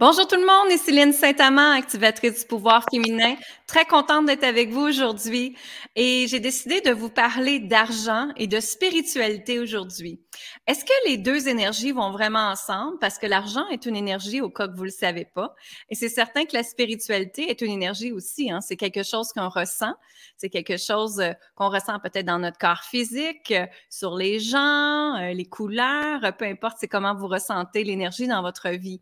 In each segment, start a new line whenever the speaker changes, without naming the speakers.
Bonjour tout le monde, ici Céline Saint-Amand, activatrice du pouvoir féminin. Très contente d'être avec vous aujourd'hui et j'ai décidé de vous parler d'argent et de spiritualité aujourd'hui. Est-ce que les deux énergies vont vraiment ensemble? Parce que l'argent est une énergie au cas que vous le savez pas. Et c'est certain que la spiritualité est une énergie aussi. Hein? C'est quelque chose qu'on ressent. C'est quelque chose euh, qu'on ressent peut-être dans notre corps physique, euh, sur les gens, euh, les couleurs, peu importe, c'est comment vous ressentez l'énergie dans votre vie.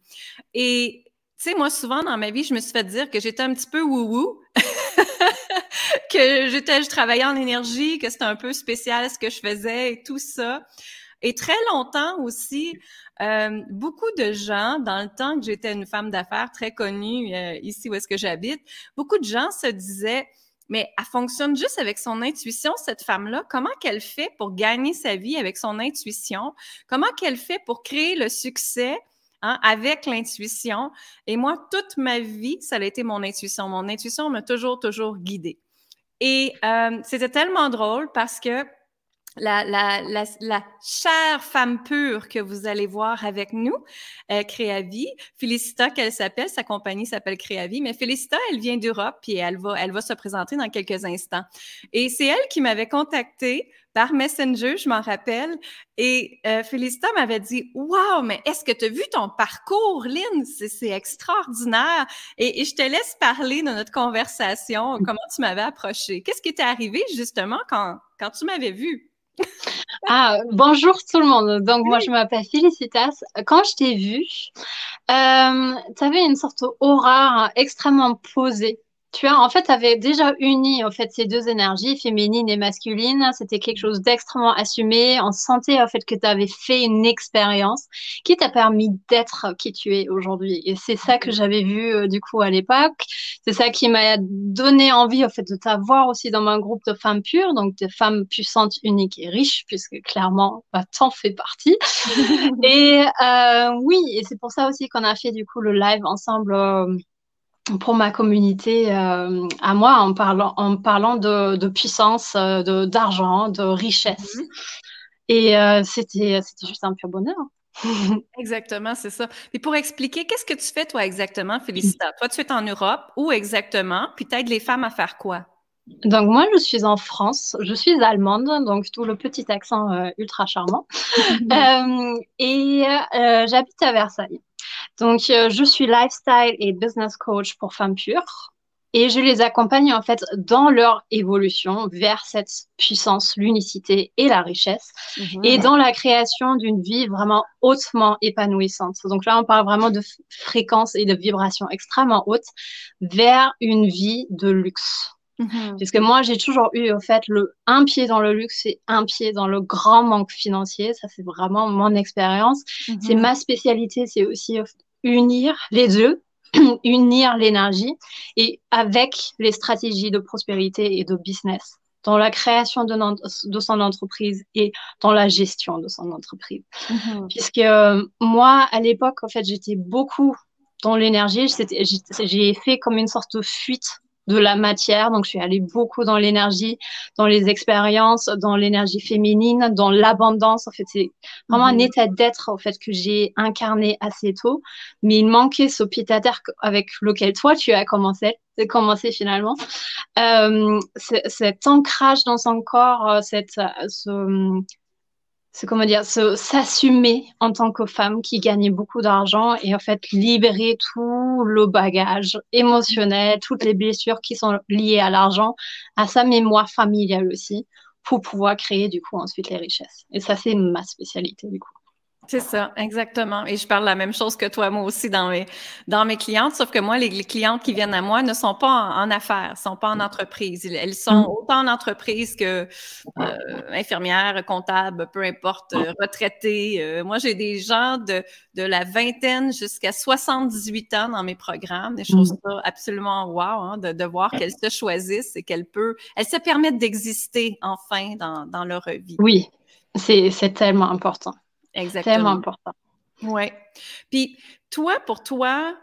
Et tu sais, moi, souvent dans ma vie, je me suis fait dire que j'étais un petit peu wou-wou, que j'étais, je travaillais en énergie, que c'était un peu spécial ce que je faisais et tout ça. Et très longtemps aussi, euh, beaucoup de gens, dans le temps que j'étais une femme d'affaires très connue euh, ici où est-ce que j'habite, beaucoup de gens se disaient, mais elle fonctionne juste avec son intuition, cette femme-là. Comment qu'elle fait pour gagner sa vie avec son intuition? Comment qu'elle fait pour créer le succès Hein, avec l'intuition? Et moi, toute ma vie, ça a été mon intuition. Mon intuition m'a toujours, toujours guidée. Et euh, c'était tellement drôle parce que la, la, la, la, chère femme pure que vous allez voir avec nous, euh, Créavie, Félicita qu'elle s'appelle, sa compagnie s'appelle Créavie, mais Félicita, elle vient d'Europe puis elle va, elle va se présenter dans quelques instants. Et c'est elle qui m'avait contactée par Messenger, je m'en rappelle. Et euh, Félicita m'avait dit Waouh, mais est-ce que tu as vu ton parcours, Lynn? C'est extraordinaire. Et, je te laisse parler de notre conversation, comment tu m'avais approché. Qu'est-ce qui t'est arrivé justement quand, quand tu m'avais vu
ah, bonjour tout le monde. Donc, moi, je m'appelle Félicitas. Quand je t'ai vue, euh, tu avais une sorte d'aura extrêmement posée tu as en fait avais déjà uni en fait ces deux énergies féminine et masculine. C'était quelque chose d'extrêmement assumé. On sentait en fait que tu avais fait une expérience qui t'a permis d'être qui tu es aujourd'hui. Et c'est ça que j'avais vu euh, du coup à l'époque. C'est ça qui m'a donné envie en fait de t'avoir aussi dans mon groupe de femmes pures donc de femmes puissantes uniques et riches puisque clairement bah, t'en fais partie. Et euh, oui et c'est pour ça aussi qu'on a fait du coup le live ensemble euh, pour ma communauté euh, à moi en parlant, en parlant de, de puissance, euh, de, d'argent, de richesse. Mhm. Et euh, c'était, c'était juste un pur bonheur.
exactement, c'est ça. Et pour expliquer, qu'est-ce que tu fais toi exactement, Félicita? Toi, tu es en Europe, où exactement? Puis t'aides les femmes à faire quoi?
Donc moi, je suis en France, je suis allemande, donc tout le petit accent ultra charmant. et j'habite à Versailles. Donc, euh, je suis lifestyle et business coach pour femmes pures. Et je les accompagne en fait dans leur évolution vers cette puissance, l'unicité et la richesse, mhm. et dans la création d'une vie vraiment hautement épanouissante. Donc là, on parle vraiment de fréquence et de vibration extrêmement haute vers une vie de luxe. Mhm. Puisque moi, j'ai toujours eu, au fait, le, un pied dans le luxe et un pied dans le grand manque financier. Ça, c'est vraiment mon expérience. C'est mhm. ma spécialité. C'est aussi unir les deux, unir l'énergie et avec les stratégies de prospérité et de business dans la création de, de son entreprise et dans la gestion de son entreprise. Mhm. Puisque euh, moi, à l'époque, en fait, j'étais beaucoup dans l'énergie. J'ai fait comme une sorte de fuite de la matière. Donc, je suis allée beaucoup dans l'énergie, dans les expériences, dans l'énergie féminine, dans l'abondance. En fait, c'est vraiment un mhm. état d'être, en fait, que j'ai incarné assez tôt. Mais il manquait ce pied à terre avec lequel toi, tu as commencé, commencé finalement. Euh, cet ancrage dans son corps, euh, cette, ce, c'est comment dire, s'assumer en tant que femme qui gagne beaucoup d'argent et en fait libérer tout le bagage émotionnel, toutes les blessures qui sont liées à l'argent, à sa mémoire familiale aussi, pour pouvoir créer du coup ensuite les richesses. Et ça, c'est ma spécialité du coup.
C'est ça, exactement. Et je parle la même chose que toi, moi aussi, dans mes, dans mes clientes, sauf que moi, les, clientes qui viennent à moi ne sont pas en, affaires, ne sont pas en entreprise. Elles sont mm. autant en entreprise que euh, infirmières, comptables, peu importe, euh, retraitées. Euh, moi, j'ai des gens de, de la vingtaine jusqu'à 78 ans dans mes programmes. Et je trouve mm. absolument wow hein, de, de, voir qu'elles se choisissent et qu'elles peuvent, elles se permettent d'exister enfin dans, dans leur vie.
Oui, c'est tellement important.
Exactement.
Tellement important.
Oui. Puis toi, pour toi,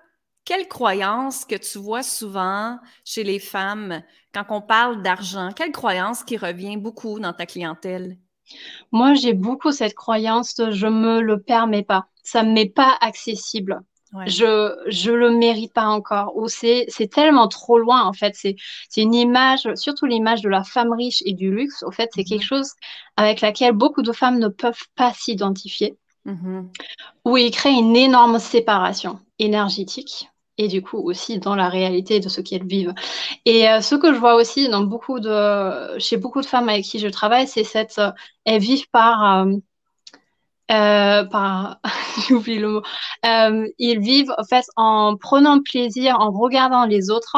quelle croyance que tu vois souvent chez les femmes quand on parle d'argent? Quelle croyance qui revient beaucoup dans ta clientèle?
Moi, j'ai beaucoup cette croyance de je me le permets pas. Ça ne m'est pas accessible. Je je le mérite pas encore. Ou c'est c'est tellement trop loin en fait. C'est c'est une image, surtout l'image de la femme riche et du luxe. Au fait, c'est quelque mhm. chose avec laquelle beaucoup de femmes ne peuvent pas s'identifier. Mhm. Où il crée une énorme séparation énergétique et du coup aussi dans la réalité de ce qu'elles vivent. Et euh, ce que je vois aussi dans beaucoup de, chez beaucoup de femmes avec qui je travaille, c'est cette, euh, elles vivent par, euh, euh par, j'oublie le mot, ils vivent en fait en prenant plaisir, en regardant les autres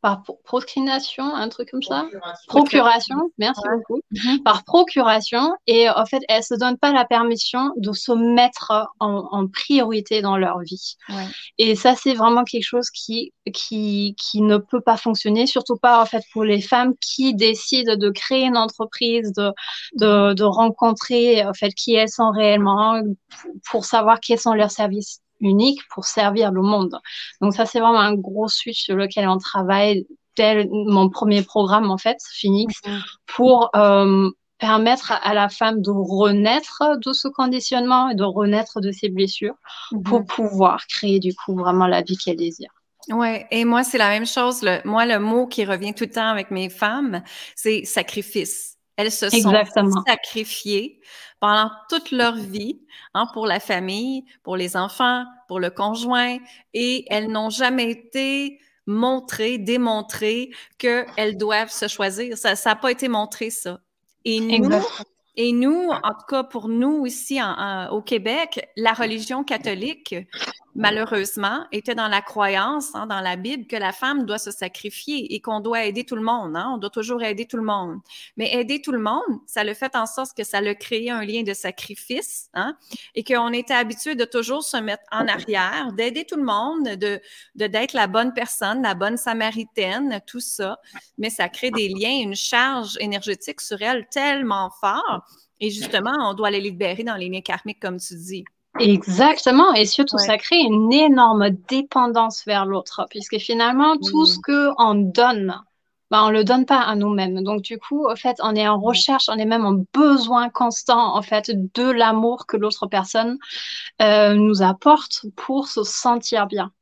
par procrastination, un truc comme ça? Procuration, merci beaucoup. Mhm. Par procuration, et en fait, elles se donnent pas la permission de se mettre en, priorité dans leur vie. Et ça, c'est vraiment quelque chose qui, qui, qui ne peut pas fonctionner, surtout pas en fait pour les femmes qui décident de créer une entreprise, de, de, de rencontrer en fait qui elles sont réellement, pour savoir quels sont leurs services unique pour servir le monde. Donc ça, c'est vraiment un gros switch sur lequel on travaille dès mon premier programme, en fait, Phoenix, mhm. pour euh, permettre à la femme de renaître de ce conditionnement et de renaître de ses blessures mhm. pour pouvoir créer du coup vraiment la vie qu'elle désire.
Ouais, et moi c'est la même chose. Le, moi, le mot qui revient tout le temps avec mes femmes, c'est sacrifice. Elles se sont sacrifiées pendant toute leur vie hein, pour la famille, pour les enfants, pour le conjoint, et elles n'ont jamais été montrées, démontrées qu'elles doivent se choisir. Ça n'a pas été montré, ça. Et nous, et nous, en tout cas pour nous ici au Québec, la religion catholique malheureusement, était dans la croyance, hein, dans la Bible, que la femme doit se sacrifier et qu'on doit aider tout le monde. Hein, on doit toujours aider tout le monde. Mais aider tout le monde, ça le fait en sorte que ça le crée un lien de sacrifice hein, et qu'on était habitué de toujours se mettre en arrière, d'aider tout le monde, de d'être la bonne personne, la bonne samaritaine, tout ça. Mais ça crée des liens, une charge énergétique sur elle tellement fort. Et justement, on doit les libérer dans les liens karmiques, comme tu dis.
Exactement, et surtout ça crée une énorme dépendance vers l'autre, puisque finalement tout ce que on donne, ben, on le donne pas à nous-mêmes. Donc du coup, en fait, on est en recherche, on est même en besoin constant en fait de l'amour que l'autre personne euh, nous apporte pour se sentir bien.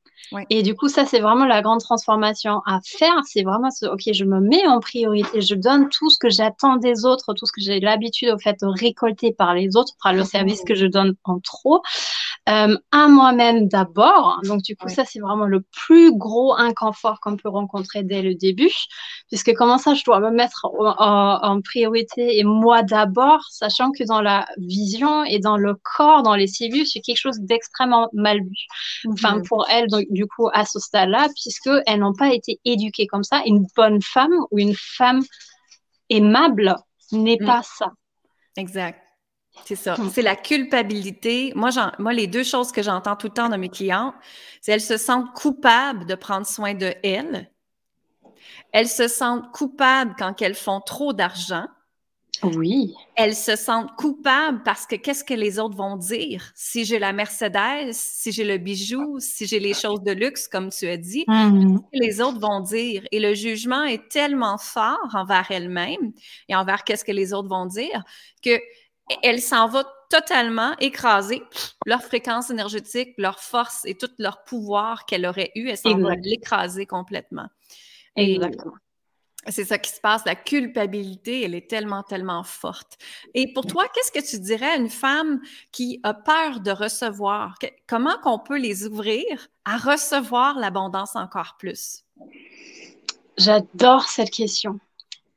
Et du coup, ça, c'est vraiment la grande transformation à faire. C'est vraiment ce, OK, je me mets en priorité, je donne tout ce que j'attends des autres, tout ce que j'ai l'habitude, au fait, de récolter par les autres, par le service que je donne en trop euh, à moi-même d'abord. Donc, du coup, ça, c'est vraiment le plus gros inconfort qu'on peut rencontrer dès le début, puisque comment ça, je dois me mettre en, priorité et moi d'abord, sachant que dans la vision et dans le corps, dans les cellules, c'est quelque chose d'extrêmement mal vu. Enfin, pour elles, donc, du coup, à ce stade-là, puisqu'elles n'ont pas été éduquées comme ça. Une bonne femme ou une femme aimable n'est mm. pas ça.
Exact. C'est ça. C'est la culpabilité. Moi, moi, les deux choses que j'entends tout le temps de mes clients, c'est elles se sentent coupables de prendre soin de elles. Elles se sentent coupables quand elles font trop d'argent.
Oui.
Elles se sentent coupables parce que qu'est-ce que les autres vont dire? Si j'ai la Mercedes, si j'ai le bijou, si j'ai les choses de luxe, comme tu as dit, mm-hmm. les autres vont dire? Et le jugement est tellement fort envers elles-mêmes et envers qu'est-ce que les autres vont dire que elle s'en va totalement écraser leur fréquence énergétique, leur force et tout leur pouvoir qu'elle aurait eu. Elle s'en va l'écraser complètement.
Exactement.
C'est ça qui se passe. La culpabilité, elle est tellement, tellement forte. Et pour toi, qu'est-ce que tu dirais à une femme qui a peur de recevoir? Comment qu'on peut les ouvrir à recevoir l'abondance encore plus?
J'adore cette question.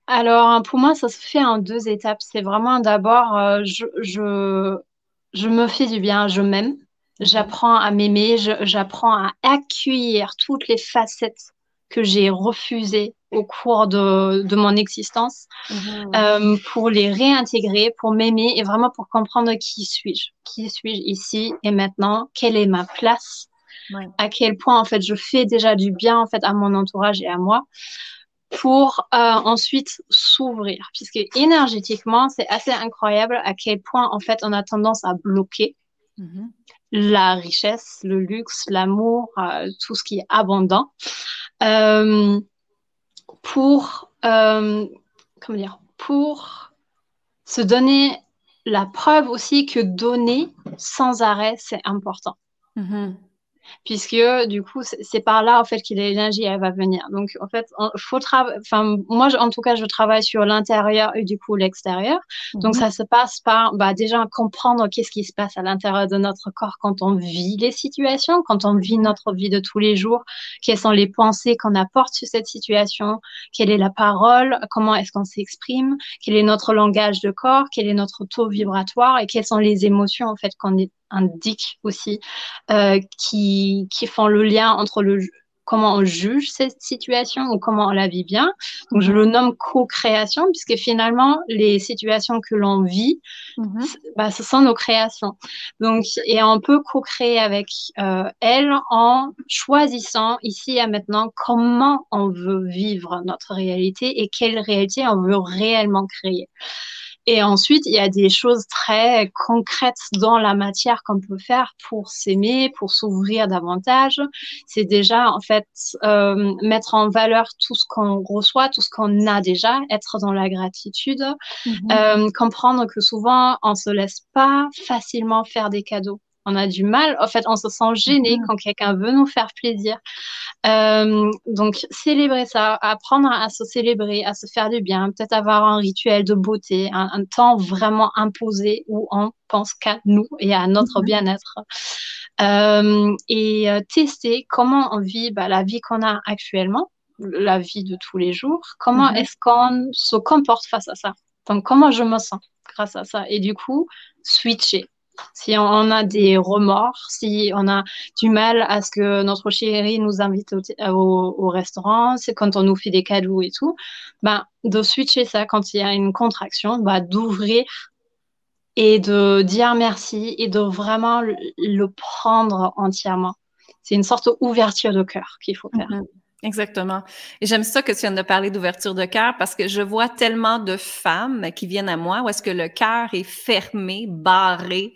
Alors, pour moi, ça se fait en deux étapes. C'est vraiment d'abord, euh, je, je, me fais du bien, je m'aime, j'apprends à m'aimer, j'apprends à accueillir toutes les facettes que j'ai refusées au cours de, de mon existence mhm. euh, pour les réintégrer, pour m'aimer et vraiment pour comprendre qui suis-je, qui suis-je ici et maintenant, quelle est ma place, à quel point en fait je fais déjà du bien en fait à mon entourage et à moi pour euh, ensuite s'ouvrir, puisque énergétiquement, c'est assez incroyable à quel point, en fait, on a tendance à bloquer mhm. la richesse, le luxe, l'amour, euh, tout ce qui est abondant, euh, dire, pour se donner la preuve aussi que donner sans arrêt, c'est important. Mhm. Puisque du coup c'est par là en fait que l'énergie elle va venir. Donc en fait, faut travailler. Enfin moi en tout cas je travaille sur l'intérieur et du coup l'extérieur. Donc mhm. ça se passe par bah, déjà comprendre qu'est-ce qui se passe à l'intérieur de notre corps quand on vit les situations, quand on vit notre vie de tous les jours, quelles sont les pensées qu'on apporte sur cette situation, quelle est la parole, comment est-ce qu'on s'exprime, quel est notre langage de corps, quel est notre taux vibratoire? Et quelles sont les émotions en fait qu'on indique aussi, euh, qui, qui font le lien entre le comment on juge cette situation ou comment on la vit bien. Donc, je le nomme co-création puisque finalement, les situations que l'on vit, mhm. bah, ce sont nos créations. Donc, et on peut co-créer avec euh, elle en choisissant ici et maintenant comment on veut vivre notre réalité et quelle réalité on veut réellement créer. Et ensuite, il y a des choses très concrètes dans la matière qu'on peut faire pour s'aimer, pour s'ouvrir davantage. C'est déjà, en fait, euh, mettre en valeur tout ce qu'on reçoit, tout ce qu'on a déjà, être dans la gratitude, mhm. euh, comprendre que souvent, on se laisse pas facilement faire des cadeaux on a du mal. En fait, on se sent gêné mhm. quand quelqu'un veut nous faire plaisir. Euh, donc, célébrer ça, apprendre à se célébrer, à se faire du bien, peut-être avoir un rituel de beauté, un, temps vraiment imposé où on pense qu'à nous et à notre mhm. bien-être. Euh, et euh, tester comment on vit bah, la vie qu'on a actuellement, la vie de tous les jours. Comment mhm. est-ce qu'on se comporte face à ça? Donc, comment je me sens grâce à ça? Et du coup, switcher si on a des remords, si on a du mal à ce que notre chérie nous invite au, restaurant, c'est quand on nous fait des cadeaux et tout, ben, de switcher ça quand il y a une contraction, ben, d'ouvrir et de dire merci et de vraiment le, prendre entièrement. C'est une sorte d'ouverture de cœur qu'il faut faire. Mm-hmm.
Exactement. Et j'aime ça que tu viens de parler d'ouverture de cœur parce que je vois tellement de femmes qui viennent à moi où est-ce que le cœur est fermé, barré,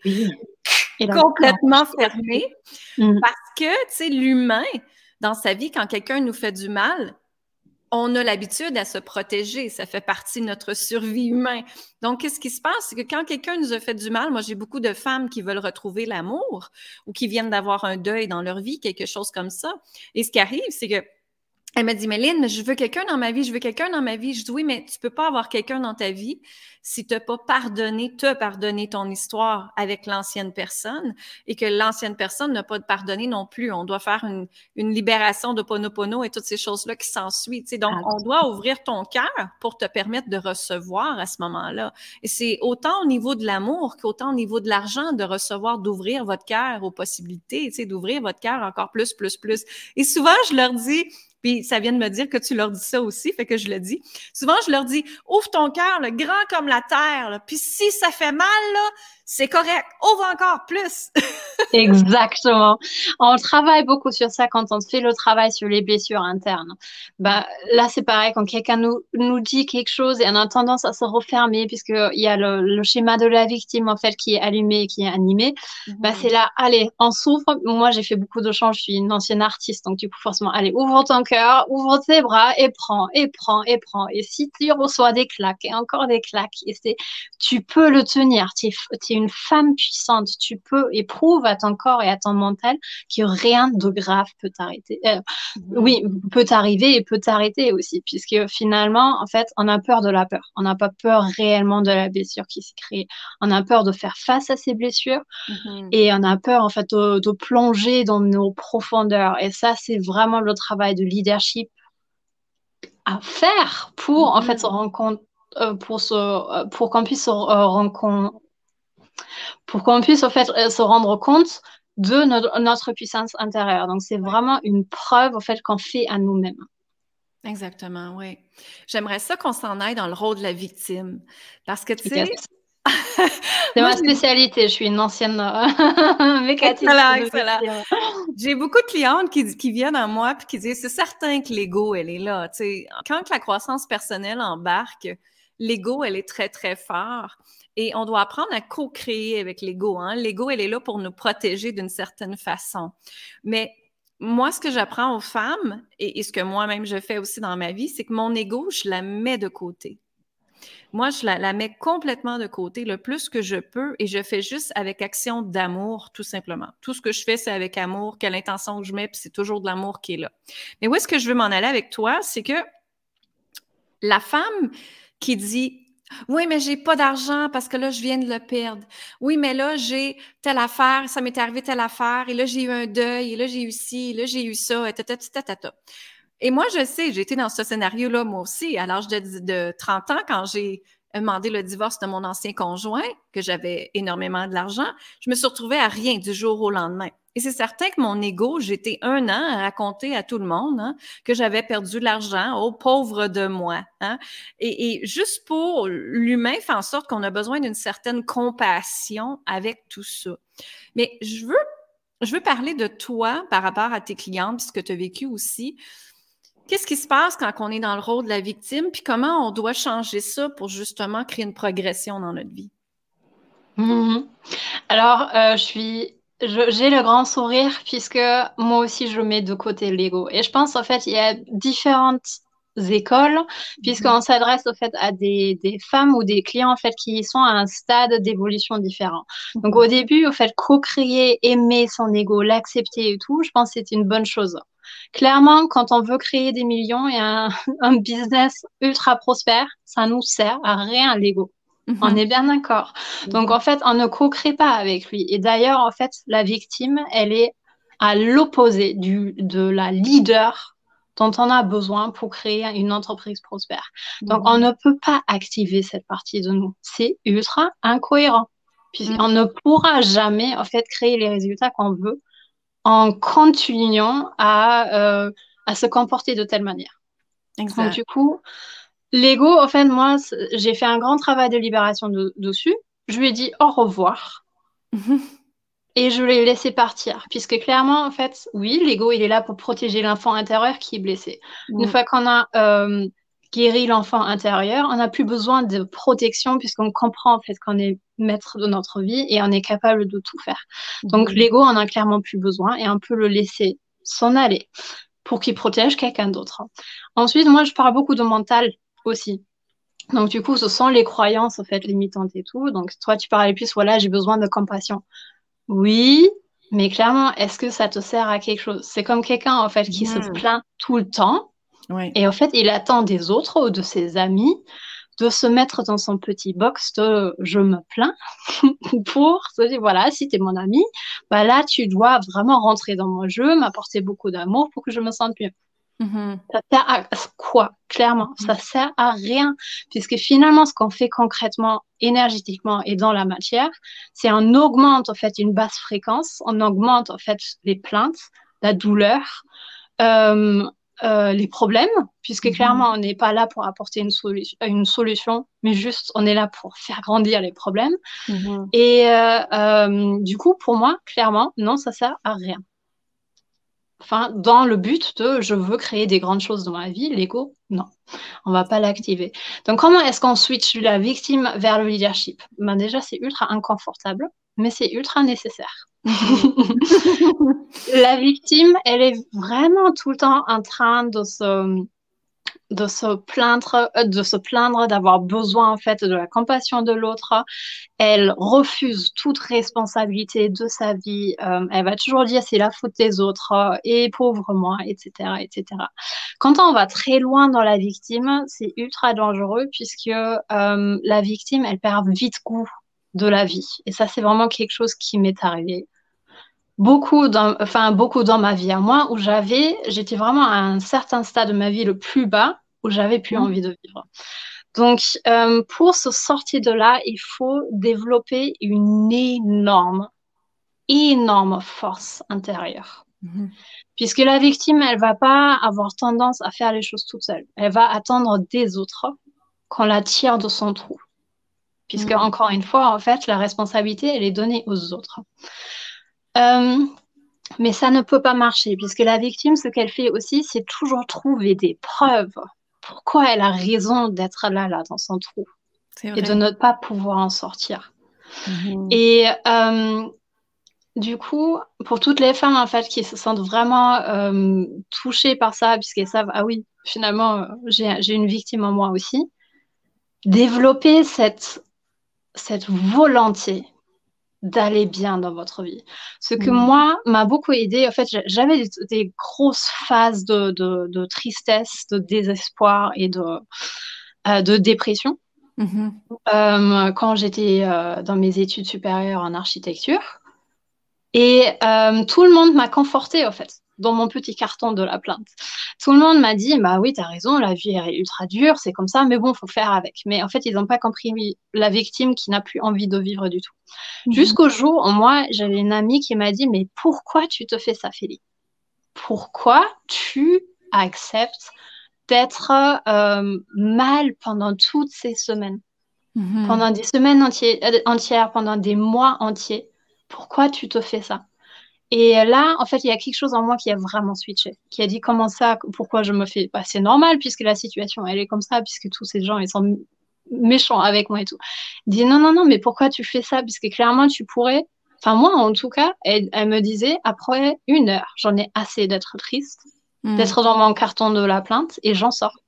complètement fermé. Mm. Parce que, tu sais, l'humain, dans sa vie, quand quelqu'un nous fait du mal, on a l'habitude à se protéger. Ça fait partie de notre survie humaine. Donc, qu'est-ce qui se passe? C'est que quand quelqu'un nous a fait du mal, moi, j'ai beaucoup de femmes qui veulent retrouver l'amour ou qui viennent d'avoir un deuil dans leur vie, quelque chose comme ça. Et ce qui arrive, c'est que elle m'a dit, Méline, je veux quelqu'un dans ma vie, je veux quelqu'un dans ma vie. Je dis, oui, mais tu peux pas avoir quelqu'un dans ta vie si tu n'as pas pardonné, te pardonné ton histoire avec l'ancienne personne et que l'ancienne personne n'a pas pardonné non plus. On doit faire une, une libération de Ponopono et toutes ces choses-là qui s'ensuivent. Donc, on doit ouvrir ton cœur pour te permettre de recevoir à ce moment-là. Et c'est autant au niveau de l'amour qu'autant au niveau de l'argent de recevoir, d'ouvrir votre cœur aux possibilités, d'ouvrir votre cœur encore plus, plus, plus. Et souvent, je leur dis, puis ça vient de me dire que tu leur dis ça aussi, fait que je le dis. Souvent, je leur dis, ouvre ton cœur, grand comme la terre. Puis si ça fait mal, là, c'est correct. Ouvre encore plus.
Exactement. On travaille beaucoup sur ça quand on fait le travail sur les blessures internes. Bah, là, c'est pareil, quand quelqu'un nous, nous dit quelque chose et on a tendance à se refermer puisqu'il y a le, schéma de la victime, en fait, qui est allumé et qui est animé, bah, mhm. c'est là, allez, on s'ouvre. Moi, j'ai fait beaucoup de changes. Je suis une ancienne artiste, donc du coup, forcément, allez, ouvre ton cœur, ouvre tes bras et prends, et prends, et prends. Et si tu reçois des claques et encore des claques, et c'est, tu peux le tenir. Tu es une femme puissante. Tu peux éprouver à ton corps et à ton mental que rien de grave peut t'arrêter. Euh, mhm. Oui, peut t'arriver et peut t'arrêter aussi, puisque finalement, en fait, on a peur de la peur. On n'a pas peur réellement de la blessure qui s'est créée. On a peur de faire face à ces blessures mhm. et on a peur, en fait, de, plonger dans nos profondeurs. Et ça, c'est vraiment le travail de leadership à faire pour en fait se mhm. rendre compte euh, pour, euh, pour qu'on puisse se compte pour qu'on puisse fait euh, se rendre compte de notre, puissance intérieure. Donc c'est vraiment une preuve en fait qu'on fait à nous-mêmes.
Exactement, oui. J'aimerais ça qu'on s'en aille dans le rôle de la victime. Parce que, tu sais,
c'est ma spécialité, je suis une ancienne euh, mécanicien.
J'ai beaucoup de clientes qui, qui, viennent à moi et qui disent c'est certain que l'ego, elle est là. sais, quand la croissance personnelle embarque, l'ego, elle est très, très fort. Et on doit apprendre à co-créer avec l'ego. Hein? L'ego, elle est là pour nous protéger d'une certaine façon. Mais moi, ce que j'apprends aux femmes, et, ce que moi-même je fais aussi dans ma vie, c'est que mon ego, je la mets de côté. moi, je la, mets complètement de côté le plus que je peux et je fais juste avec action d'amour, tout simplement. Tout ce que je fais, c'est avec amour, quelle intention je mets, puis c'est toujours de l'amour qui est là. Mais où est-ce que je veux m'en aller avec toi? C'est que la femme qui dit oui, mais j'ai pas d'argent parce que là, je viens de le perdre. Oui, mais là, j'ai telle affaire, ça m'est arrivé telle affaire, et là, j'ai eu un deuil, et là, j'ai eu ci, et là, j'ai eu ça, et Et moi, je sais, j'ai été dans ce scénario-là, moi aussi, à l'âge de, de 30 ans, quand j'ai demandé le divorce de mon ancien conjoint, que j'avais énormément de l'argent, je me suis retrouvée à rien du jour au lendemain. Et c'est certain que mon ego, j'étais un an à raconter à tout le monde hein, que j'avais perdu de l'argent, au pauvre de moi. Hein. Et, et, juste pour l'humain, fait en sorte qu'on a besoin d'une certaine compassion avec tout ça. Mais je veux, je veux parler de toi par rapport à tes clientes, puisque tu as vécu aussi. Qu'est-ce qui se passe quand on est dans le rôle de la victime, puis comment on doit changer ça pour justement créer une progression dans notre vie?
Mm-hmm. Alors, euh, je suis j'ai le grand sourire puisque moi aussi je mets de côté l'ego. Et je pense en fait il y a différentes écoles puisqu'on mhm. s'adresse au fait à des, des, femmes ou des clients en fait qui sont à un stade d'évolution différent. Donc au début au fait co-créer, aimer son ego, l'accepter et tout, je pense que c'est une bonne chose. Clairement, quand on veut créer des millions et un, un business ultra prospère, ça nous sert à rien l'ego. On mhm. est bien d'accord. Donc, en fait, on ne co-crée pas avec lui. Et d'ailleurs, en fait, la victime, elle est à l'opposé de la leader dont on a besoin pour créer une entreprise prospère. Donc, on mhm. ne peut pas activer cette partie de nous. C'est ultra incohérent. Puisqu'on mhm. ne pourra jamais, en fait, créer les résultats qu'on veut en continuant à, euh, à se comporter de telle manière. Donc, du coup, L'ego, en fait, moi, j'ai fait un grand travail de libération dessus. Je lui ai dit au revoir. et je l'ai laissé partir. Puisque clairement, en fait, oui, l'ego, il est là pour protéger l'enfant intérieur qui est blessé. Une fois qu'on a euh, guéri l'enfant intérieur, on n'a plus besoin de protection puisqu'on comprend en fait qu'on est maître de notre vie et on est capable de tout faire. Donc, l'ego, on a clairement plus besoin et on peut le laisser s'en aller pour qu'il protège quelqu'un d'autre. Ensuite, moi, je parle beaucoup de mental aussi. Donc, du coup, ce sont les croyances, en fait, limitantes et tout. Donc, toi, tu parlais plus, voilà, j'ai besoin de compassion. Oui, mais clairement, est-ce que ça te sert à quelque chose? C'est comme quelqu'un, en fait, qui se hmm. plaint tout le temps. Et en fait, il attend des autres ou de ses amis de se mettre dans son petit box de je me plains pour se dire voilà, si tu es mon ami, bah là, tu dois vraiment rentrer dans mon jeu, m'apporter beaucoup d'amour pour que je me sente mieux. Mm-hmm. Ça sert à quoi? Clairement, mm-hmm. ça sert à rien, puisque finalement, ce qu'on fait concrètement, énergétiquement et dans la matière, c'est on augmente en fait une basse fréquence, on augmente en fait les plaintes, la douleur, euh, euh, les problèmes, puisque mm-hmm. clairement, on n'est pas là pour apporter une, solution, une solution, mais juste on est là pour faire grandir les problèmes. Et euh, du coup, pour moi, clairement, non, ça sert à rien. Enfin, dans le but de je veux créer des grandes choses dans ma vie, l'ego, non, on va pas l'activer. Donc, comment est-ce qu'on switch de la victime vers le leadership? Ben Déjà, c'est ultra inconfortable, mais c'est ultra nécessaire. la victime, elle est vraiment tout le temps en train de se de se plaindre, euh, de se plaindre d'avoir besoin en fait de la compassion de l'autre. Elle refuse toute responsabilité de sa vie. Euh, elle va toujours dire c'est la faute des autres et pauvre moi, etc., etc. Quand on va très loin dans la victime, c'est ultra dangereux puisque euh, la victime elle perd vite goût de la vie. Et ça c'est vraiment quelque chose qui m'est arrivé beaucoup dans, enfin, beaucoup dans ma vie moi, où j'avais, j'étais vraiment à un certain stade de ma vie le plus bas, où j'avais plus mmh. envie de vivre. Donc, euh, pour se sortir de là, il faut développer une énorme, énorme force intérieure. Mmh. Puisque la victime, elle va pas avoir tendance à faire les choses toute seule. Elle va attendre des autres qu'on la tire de son trou. Puisque, mmh. encore une fois, en fait, la responsabilité, elle est donnée aux autres. Euh, mais ça ne peut pas marcher, puisque la victime, ce qu'elle fait aussi, c'est toujours trouver des preuves pourquoi elle a raison d'être là, là, dans son trou, et de ne pas pouvoir en sortir. Mhm. Et euh, du coup, pour toutes les femmes, en fait, qui se sentent vraiment euh, touchées par ça, puisqu'elles savent, ah oui, finalement, j'ai une victime en moi aussi, développer cette, cette volonté d'aller bien dans votre vie. Ce que mm. moi m'a beaucoup aidé, en fait, j'avais des, grosses phases de, de, tristesse, de désespoir et de, euh, de dépression. Mm-hmm. Euh, quand j'étais euh, dans mes études supérieures en architecture. Et tout le monde m'a conforté, en fait dans mon petit carton de la plainte. Tout le monde m'a dit, bah oui, t'as raison, la vie est ultra dure, c'est comme ça, mais bon, faut faire avec. Mais en fait, ils n'ont pas compris la victime qui n'a plus envie de vivre du tout. Mhm. Jusqu'au jour où moi, j'avais une amie qui m'a dit, mais pourquoi tu te fais ça, Félix Pourquoi tu acceptes d'être euh, mal pendant toutes ces semaines? Mhm. Pendant des semaines euh, entières, pendant des mois entiers Pourquoi tu te fais ça? Et là, en fait, il y a quelque chose en moi qui a vraiment switché, qui a dit comment ça, pourquoi je me fais. Bah, c'est normal puisque la situation, elle est comme ça, puisque tous ces gens, ils sont méchants avec moi et tout. Il dit non, non, non, mais pourquoi tu fais ça? Puisque clairement, tu pourrais. Enfin, moi, en tout cas, elle, me disait après une heure, j'en ai assez d'être triste, hmm. d'être dans mon carton de la plainte et j'en sors.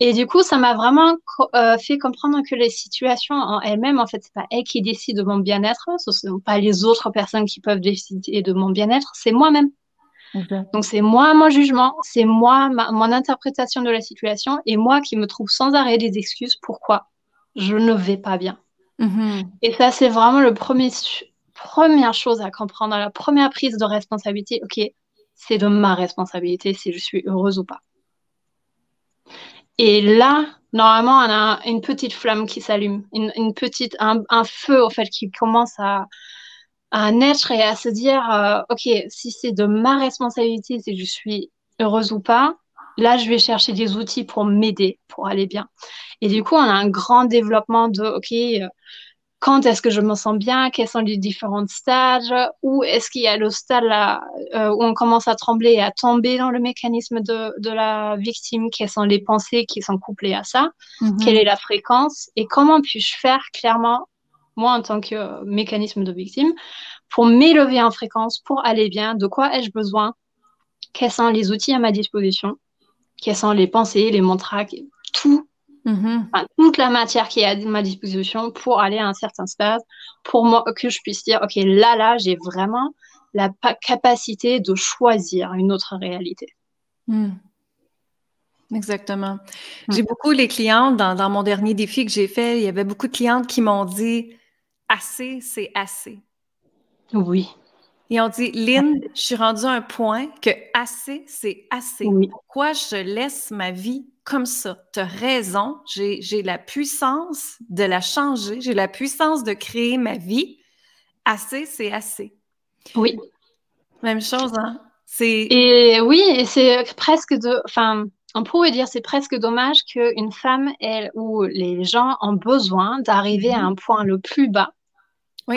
Et du coup, ça m'a vraiment euh, fait comprendre que les situations en elles-mêmes, en fait, c'est pas elles qui décident de mon bien-être, ce sont pas les autres personnes qui peuvent décider de mon bien-être, c'est moi-même. Donc c'est moi mon jugement, c'est moi mon interprétation de la situation et moi qui me trouve sans arrêt des excuses pourquoi je ne vais pas bien. Mm-hmm. Et ça c'est vraiment le premier première chose à comprendre, la première prise de responsabilité. Ok, c'est de ma responsabilité si je suis heureuse ou pas. Et là, normalement, on a une petite flamme qui s'allume, une, petite, un, feu, au fait, qui commence à, à naître et à se dire, euh, OK, si c'est de ma responsabilité, si je suis heureuse ou pas, là, je vais chercher des outils pour m'aider, pour aller bien. Et du coup, on a un grand développement de, OK, euh, quand est-ce que je me sens bien, quels sont les différents stages, où est-ce qu'il y a le stade là euh, où on commence à trembler et à tomber dans le mécanisme de, de la victime, quelles sont les pensées qui sont couplées à ça, mhm. quelle est la fréquence et comment puis-je faire clairement, moi en tant que mécanisme de victime, pour m'élever en fréquence, pour aller bien, de quoi ai-je besoin, quels sont les outils à ma disposition, quelles sont les pensées, les mantras, tout Mm-hmm. toute la matière qui est à ma disposition pour aller à un certain stade, pour moi, que je puisse dire, OK, là, là, j'ai vraiment la capacité de choisir une autre réalité.
Mm. Exactement. Mm. J'ai beaucoup les clientes, dans, dans, mon dernier défi que j'ai fait, il y avait beaucoup de clientes qui m'ont dit assez, c'est assez.
Oui.
Et on dit, Lynn, je suis rendue à un point que assez, c'est assez. Pourquoi je laisse ma vie comme ça. Tu as raison, j'ai la puissance de la changer, j'ai la puissance de créer ma vie. Assez, c'est assez.
Oui.
Même chose, hein?
Et oui, et c'est presque de. Enfin, on pourrait dire c'est presque dommage qu'une femme, elle, ou les gens ont besoin d'arriver à mhm. un point le plus bas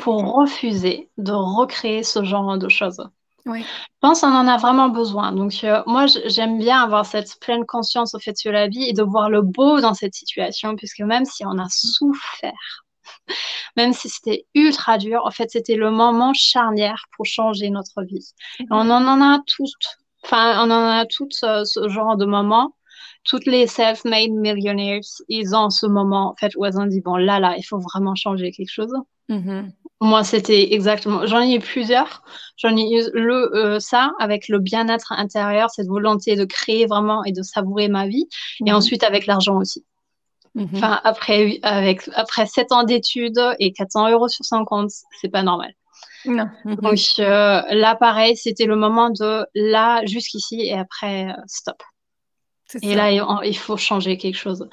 pour refuser de recréer ce genre de choses.
Oui.
Je pense qu'on en a vraiment besoin. Donc, euh, moi, j'aime bien avoir cette pleine conscience au fait sur la vie et de voir le beau dans cette situation, puisque même si on a souffert, même si c'était ultra dur, en fait, c'était le moment charnière pour changer notre vie. On en a toutes, enfin, on en a toutes ce, genre de moments. Toutes les self-made millionaires, ils ont ce moment, en fait, où elles ont dit, bon, là, là, il faut vraiment changer quelque chose. Mm-hmm. Moi, c'était exactement. J'en ai eu plusieurs. J'en ai eu le euh, ça avec le bien-être intérieur, cette volonté de créer vraiment et de savourer ma vie, et mhm. ensuite avec l'argent aussi. Mhm. Enfin, après avec après sept ans d'études et 400 euros sur son compte, c'est pas normal.
Non.
Mhm. Donc euh, là, pareil, c'était le moment de là jusqu'ici et après euh, stop. Et là, il faut changer quelque chose.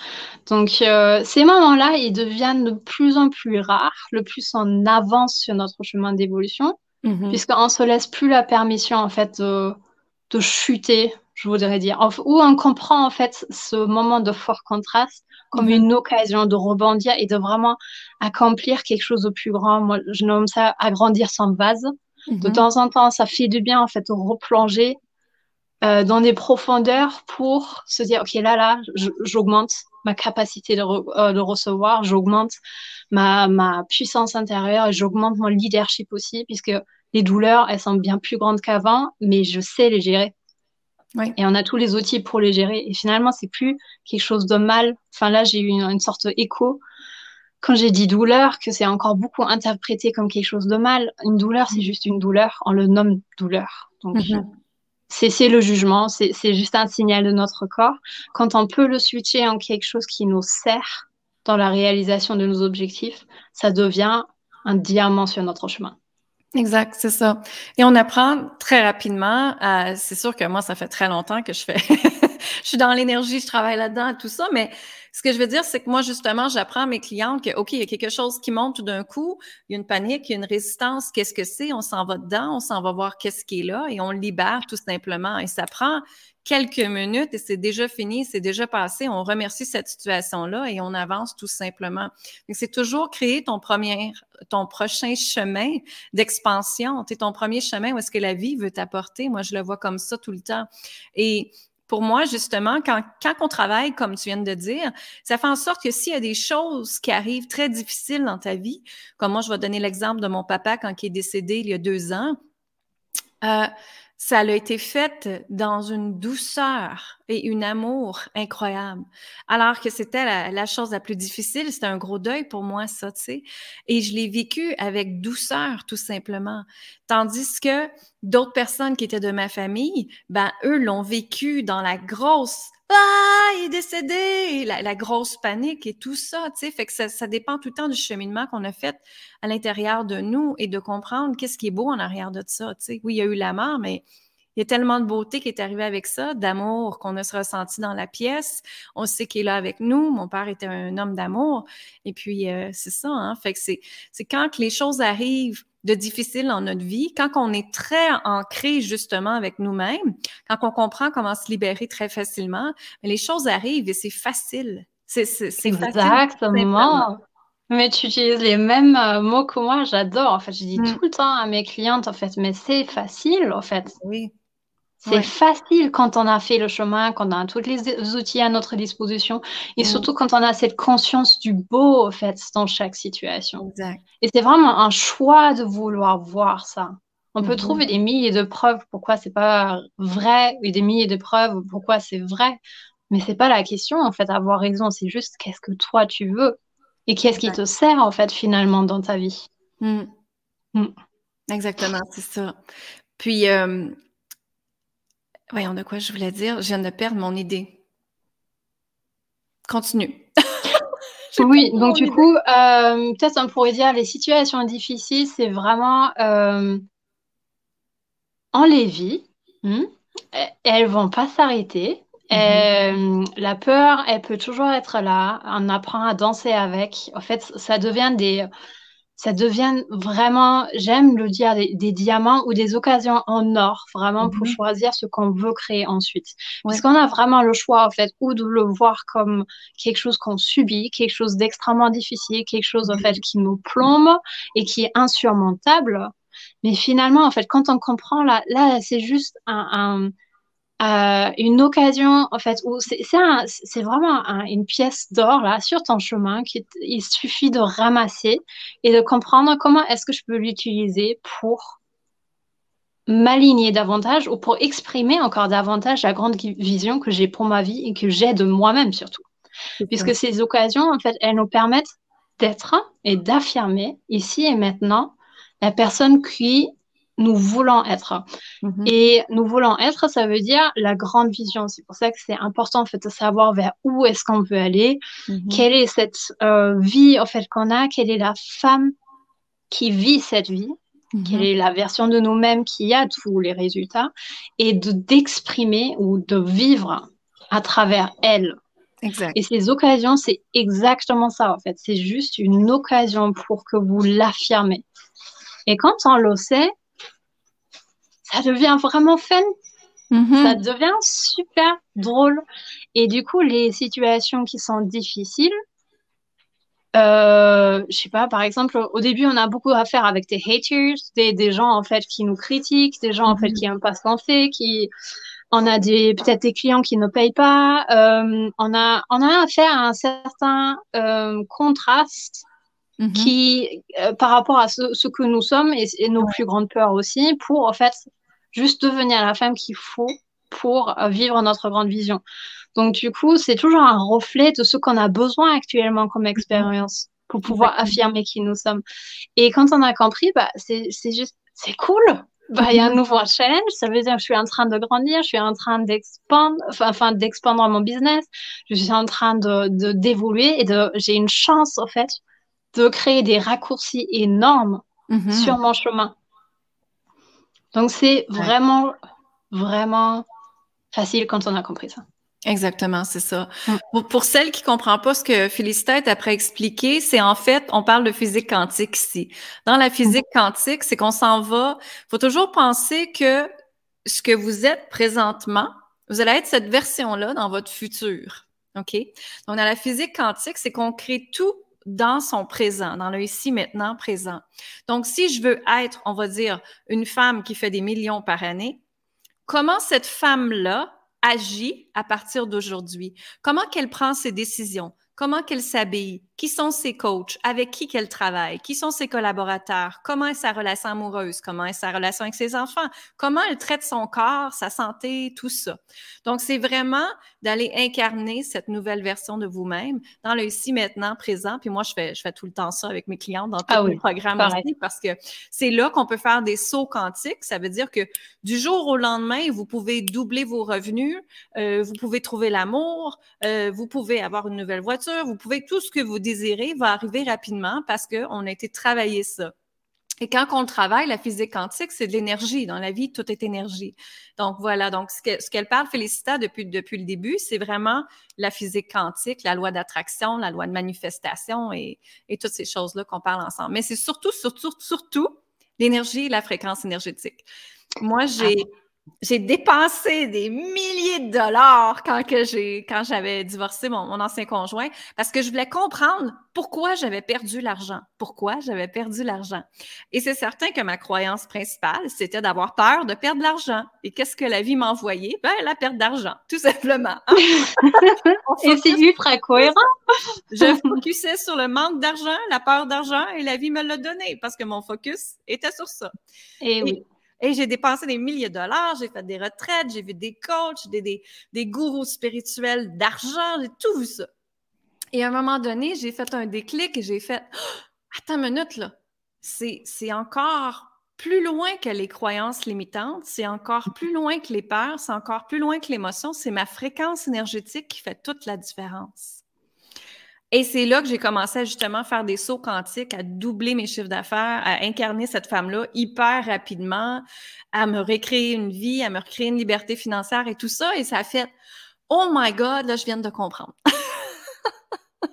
Donc, euh, ces moments-là, ils deviennent de plus en plus rares, le plus on avance sur notre chemin d'évolution, mm-hmm. puisqu'on ne se laisse plus la permission, en fait, de, de chuter, je voudrais dire. Ou on comprend, en fait, ce moment de fort contraste comme mm-hmm. une occasion de rebondir et de vraiment accomplir quelque chose de plus grand. Moi, je nomme ça agrandir son vase. De mm-hmm. temps en temps, ça fait du bien, en fait, de replonger euh, dans des profondeurs pour se dire, OK, là, là, j'augmente ma capacité de, euh, de recevoir, j'augmente ma, ma puissance intérieure, j'augmente mon leadership aussi, puisque les douleurs, elles sont bien plus grandes qu'avant, mais je sais les gérer. Et on a tous les outils pour les gérer. Et finalement, c'est plus quelque chose de mal. Enfin, là, j'ai eu une, sorte d'écho quand j'ai dit douleur, que c'est encore beaucoup interprété comme quelque chose de mal. Une douleur, c'est juste une douleur. On le nomme douleur. Donc, mm-hmm. C'est le jugement. C'est juste un signal de notre corps. Quand on peut le switcher en quelque chose qui nous sert dans la réalisation de nos objectifs, ça devient un diamant sur notre chemin.
Exact, c'est ça. Et on apprend très rapidement. C'est sûr que moi, ça fait très longtemps que je fais. je suis dans l'énergie, je travaille là-dedans, tout ça. Mais ce que je veux dire, c'est que moi, justement, j'apprends à mes clientes que, OK, il y a quelque chose qui monte tout d'un coup, il y a une panique, il y a une résistance. Qu'est-ce que c'est? On s'en va dedans, on s'en va voir qu'est-ce qui est là et on libère tout simplement. Et ça prend quelques minutes et c'est déjà fini, c'est déjà passé. On remercie cette situation-là et on avance tout simplement. C'est toujours créer ton premier, ton prochain chemin d'expansion. C'est ton premier chemin où est-ce que la vie veut t'apporter? Moi, je le vois comme ça tout le temps. Et pour moi, justement, quand, quand on travaille, comme tu viens de dire, ça fait en sorte que s'il y a des choses qui arrivent très difficiles dans ta vie, comme moi, je vais donner l'exemple de mon papa quand il est décédé il y a deux ans, euh, ça a été fait dans une douceur et une amour incroyable. Alors que c'était la, chose la plus difficile, c'était un gros deuil pour moi, ça, tu sais. Et je l'ai vécu avec douceur, tout simplement. Tandis que d'autres personnes qui étaient de ma famille, ben, eux l'ont vécu dans la grosse ah, il est décédé, la, grosse panique et tout ça, tu sais, fait que ça, dépend tout le temps du cheminement qu'on a fait à l'intérieur de nous et de comprendre qu'est-ce qui est beau en arrière de ça, tu sais. Oui, il y a eu la mort, mais il y a tellement de beauté qui est arrivée avec ça, d'amour qu'on a ressenti dans la pièce. On sait qu'il est là avec nous. Mon père était un homme d'amour. Et puis, euh, c'est ça, hein. Fait que c'est, quand les choses arrivent de difficile dans notre vie, quand on est très ancré justement avec nous-mêmes, quand on comprend comment se libérer très facilement, les choses arrivent et c'est facile. C'est
Exactement. Mais tu utilises les mêmes euh, mots que moi, j'adore. En fait, je dis mm. tout le temps à mes clientes, en fait, mais c'est facile, en fait.
Oui.
C'est facile quand on a fait le chemin, quand on a tous les outils à notre disposition et mm. surtout quand on a cette conscience du beau, en fait, dans chaque situation.
Exact.
Et c'est vraiment un choix de vouloir voir ça. On peut mm-hmm. trouver des milliers de preuves pourquoi c'est pas vrai et des milliers de preuves pourquoi c'est vrai. Mais c'est pas la question, en fait, avoir raison. C'est juste qu'est-ce que toi tu veux et qu'est-ce qui te sert, en fait, finalement, dans ta vie.
Mm. Exactement, c'est ça. Puis, euh, Voyons de quoi je voulais dire. Je viens de perdre mon idée. Continue.
oui, donc du coup, euh, peut-être on pourrait dire les situations difficiles, c'est vraiment euh, en les vies. Hmm? Elles vont pas s'arrêter. Mm-hmm. Euh, la peur, elle peut toujours être là. On apprend à danser avec. En fait, ça devient des ça devient vraiment, j'aime le dire, des, diamants ou des occasions en or, vraiment pour mhm. choisir ce qu'on veut créer ensuite. Parce qu'on a vraiment le choix, en fait, ou de le voir comme quelque chose qu'on subit, quelque chose d'extrêmement difficile, quelque chose, en fait, qui nous plombe et qui est insurmontable. Mais finalement, en fait, quand on comprend, là, là c'est juste un euh, une occasion, en fait, où c'est vraiment une pièce d'or là sur ton chemin qu'il suffit de ramasser et de comprendre comment est-ce que je peux l'utiliser pour m'aligner davantage ou pour exprimer encore davantage la grande vision que j'ai pour ma vie et que j'ai de moi-même surtout. Puisque ces occasions, en fait, elles nous permettent d'être et d'affirmer ici et maintenant la personne qui nous voulons être. Mhm. Et nous voulons être, ça veut dire la grande vision. C'est pour ça que c'est important en fait de savoir vers où est-ce qu'on veut aller, mhm. quelle est cette euh, vie en fait qu'on a, quelle est la femme qui vit cette vie, mhm. quelle est la version de nous-mêmes qui a tous les résultats, et de d'exprimer ou de vivre à travers elle.
Exact.
Et ces occasions, c'est exactement ça en fait. C'est juste une occasion pour que vous l'affirmez. Et quand on le sait, ça devient vraiment fun. Mm-hmm. Ça devient super drôle. Et du coup, les situations qui sont difficiles, euh, je sais pas, par exemple, au début, on a beaucoup à faire avec des haters, des, gens en fait qui nous critiquent, des gens en fait mm-hmm. qui n'aiment pas ce qu'on fait, qui on a des peut-être des clients qui ne payent pas. Euh, on a on a affaire à un certain euh, contraste mm-hmm. qui euh, par rapport à ce, ce, que nous sommes et, et nos plus grandes peurs aussi, pour en fait juste devenir la femme qu'il faut pour vivre notre grande vision. Donc, du coup, c'est toujours un reflet de ce qu'on a besoin actuellement comme expérience pour pouvoir affirmer qui nous sommes. Et quand on a compris, bah, c'est juste, c'est cool. Bah, il y a un nouveau challenge. Ça veut dire que je suis en train de grandir, je suis en train d'expandre, enfin, d'expandre mon business. Je suis en train de, d'évoluer et de, j'ai une chance, en fait, de créer des raccourcis énormes mm-hmm. sur mon chemin. Donc, c'est vraiment, vraiment facile quand on a compris ça.
Exactement, c'est ça. Mm. Pour, celles qui ne comprennent pas ce que Félicité est après expliqué, c'est en fait, on parle de physique quantique ici. Dans la physique mm. quantique, c'est qu'on s'en va. Il faut toujours penser que ce que vous êtes présentement, vous allez être cette version-là dans votre futur. OK? Donc, dans la physique quantique, c'est qu'on crée tout dans son présent, dans le ici, maintenant, présent. Donc, si je veux être, on va dire, une femme qui fait des millions par année, comment cette femme-là agit à partir d'aujourd'hui? Comment qu'elle prend ses décisions? Comment qu'elle s'habille? Qui sont ses coachs? Avec qui qu'elle travaille? Qui sont ses collaborateurs? Comment est sa relation amoureuse? Comment est sa relation avec ses enfants? Comment elle traite son corps, sa santé, tout ça? Donc, c'est vraiment d'aller incarner cette nouvelle version de vous-même dans le ici, maintenant, présent. Puis moi, je fais, je fais tout le temps ça avec mes clients dans tous ah mes programmes aussi parce que c'est là qu'on peut faire des sauts quantiques. Ça veut dire que du jour au lendemain, vous pouvez doubler vos revenus, euh, vous pouvez trouver l'amour, euh, vous pouvez avoir une nouvelle voiture, vous pouvez tout ce que vous désirez va arriver rapidement parce qu'on a été travailler ça. Et quand on le travaille, la physique quantique, c'est de l'énergie. Dans la vie, tout est énergie. Donc voilà, donc ce qu'elle parle, Félicita, depuis, le début, c'est vraiment la physique quantique, la loi d'attraction, la loi de manifestation et, et toutes ces choses-là qu'on parle ensemble. Mais c'est surtout, surtout, surtout l'énergie et la fréquence énergétique. Moi, j'ai j'ai dépensé des milliers de dollars quand que j'ai quand j'avais divorcé mon, mon, ancien conjoint parce que je voulais comprendre pourquoi j'avais perdu l'argent. Pourquoi j'avais perdu l'argent. Et c'est certain que ma croyance principale, c'était d'avoir peur de perdre l'argent. Et qu'est-ce que la vie m'envoyait? Ben, la perte d'argent, tout simplement. Hein.
et c'est ultra cohérent.
je focusais sur le manque d'argent, la peur d'argent et la vie me l'a donné parce que mon focus était sur ça.
Et, oui.
Et j'ai dépensé des milliers de dollars, j'ai fait des retraites, j'ai vu des coachs, des, des, des gourous spirituels d'argent, j'ai tout vu ça. Et à un moment donné, j'ai fait un déclic et j'ai fait Attends une minute, là. C'est encore plus loin que les croyances limitantes, c'est encore plus loin que les peurs, c'est encore plus loin que l'émotion, c'est ma fréquence énergétique qui fait toute la différence. Et c'est là que j'ai commencé à justement faire des sauts quantiques, à doubler mes chiffres d'affaires, à incarner cette femme-là hyper rapidement, à me recréer une vie, à me recréer une liberté financière et tout ça. Et ça a fait Oh my God, là, je viens de comprendre.